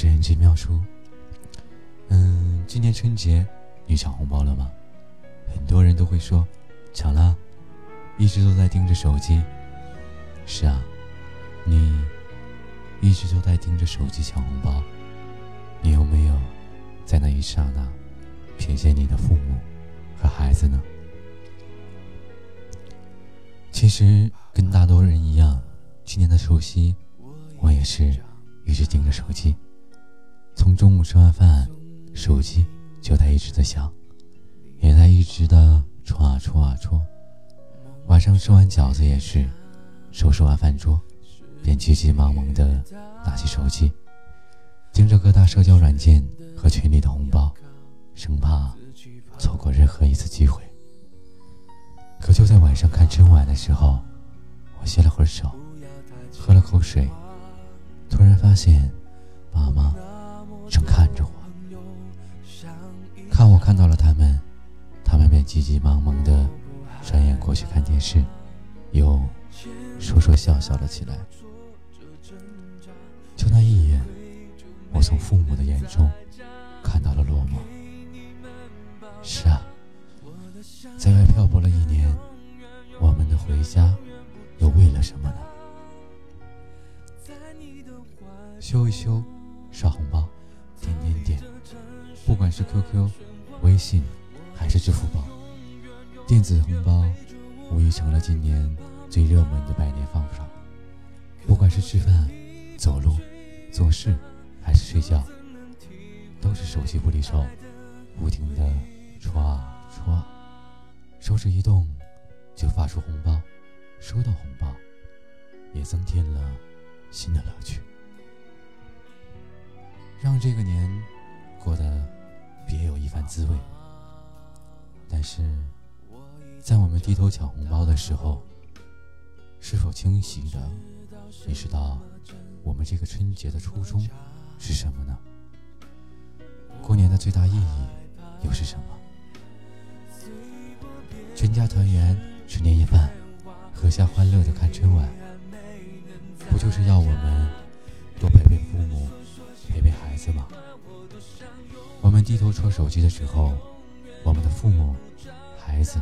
是人机妙叔。嗯，今年春节你抢红包了吗？很多人都会说抢了，一直都在盯着手机。是啊，你一直都在盯着手机抢红包，你有没有在那一刹那瞥见你的父母和孩子呢？其实跟大多人一样，今年的除夕，我也是一直盯着手机。从中午吃完饭，手机就在一直在响，也在一直的戳啊戳啊戳。晚上吃完饺子也是，收拾完饭桌，便急急忙忙的拿起手机，盯着各大社交软件和群里的红包，生怕错过任何一次机会。可就在晚上看春晚的时候，我歇了会儿手，喝了口水，突然发现，妈妈正看着我。看我看到了他们，他们便急急忙忙的转眼过去看电视，又说说笑笑了起来。就那一眼，我从父母的眼中看到了落寞。是啊。在外漂泊了一年，我们的回家又为了什么呢？修一修，刷红包，点点点，不管是 QQ、微信还是支付宝，电子红包无疑成了今年最热门的拜年方法。不管是吃饭、走路、做事还是睡觉，都是手机不离手，不停的刷刷。手指一动，就发出红包，收到红包，也增添了新的乐趣，让这个年过得别有一番滋味。但是，在我们低头抢红包的时候，是否清醒的意识到我们这个春节的初衷是什么呢？过年的最大意义又是什么？全家团圆吃年夜饭，阖家欢乐的看春晚，不就是要我们多陪陪父母，子吗？我们低头戳手机的时候，我们的父母、孩子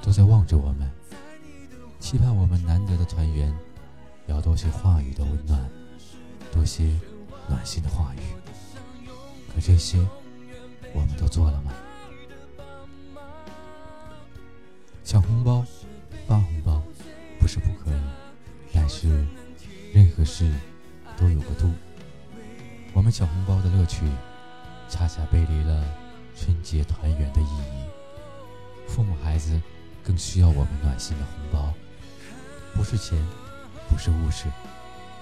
都在望着我们，期盼我们难得的团圆，要多些话语的温暖，多些暖心的话语。可这些，我们都做了吗？抢红包、发红包，不是不可以，但是任何事都有个度。我们抢红包的乐趣，恰恰背离了春节团圆的意义。父母、孩子更需要我们暖心的红包，不是钱，不是物质，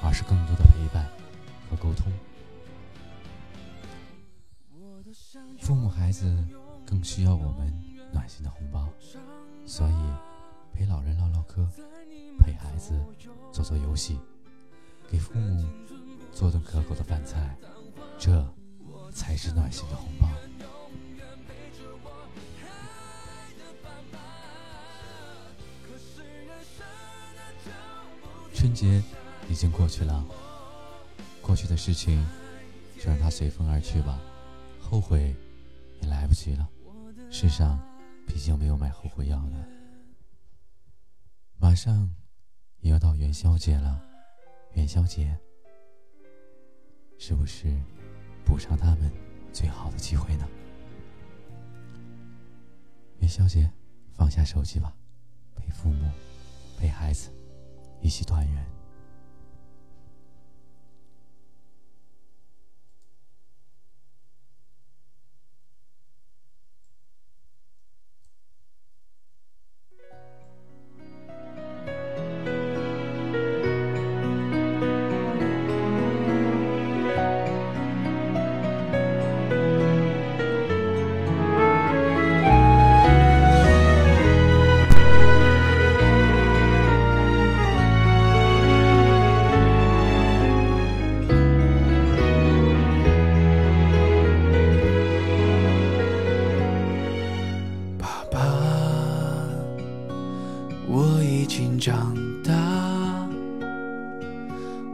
而是更多的陪伴和沟通。父母、孩子更需要我们暖心的红包。所以，陪老人唠唠嗑，陪孩子做做游戏，给父母做顿可口的饭菜，这才是暖心的红包。春节已经过去了，过去的事情就让它随风而去吧，后悔也来不及了。世上。毕竟没有买后悔药的。马上也要到元宵节了，元宵节是不是补偿他们最好的机会呢？元宵节放下手机吧，陪父母，陪孩子，一起团圆。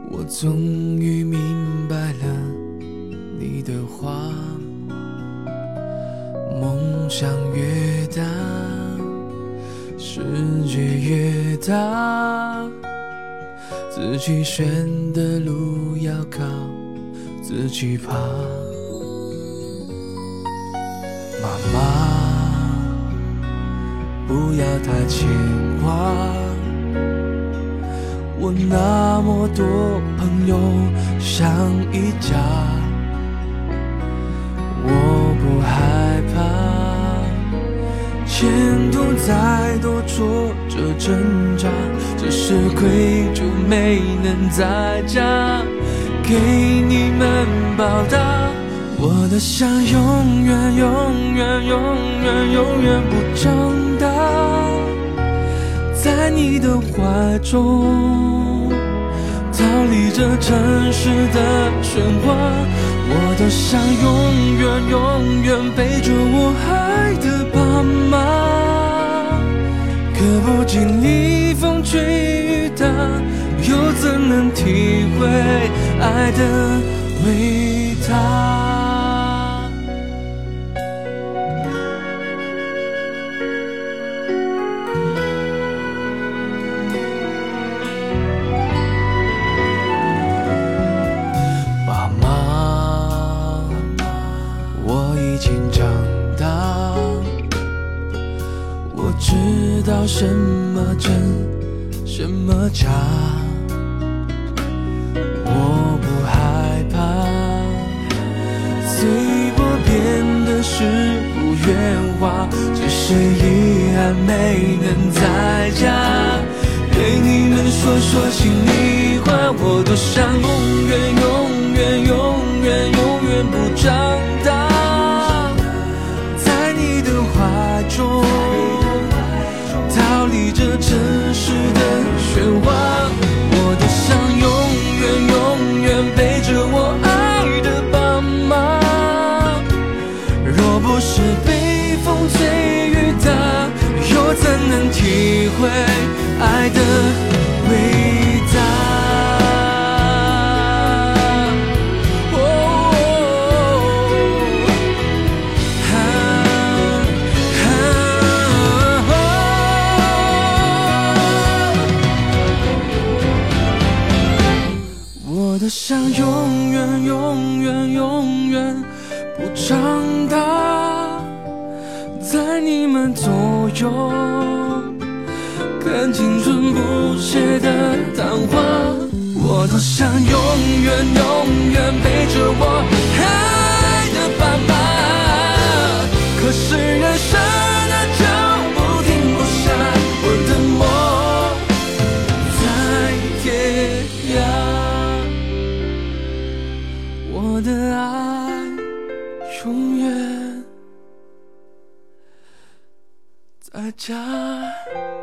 我终于明白了你的话梦想越大世界越大自己选的路要靠自己爬。妈妈不要太牵挂。我那么多朋友像一家。我不害怕，前途再多挫折挣扎，只是愧疚没能在家，给你们报答。我的想永远永远永远永远不长大，在你的怀中逃离这城市的喧哗。我多想永远永远陪着我爱的爸妈，可不经历风吹雨打，又怎能体会爱的伟大？知道什么真，什么假，我不害怕。随波变的是不圆滑，只是遗憾没能在我多想永远永远永远不长大，在你们左右，看青春不谢的昙花。我多想永远永远永远在家。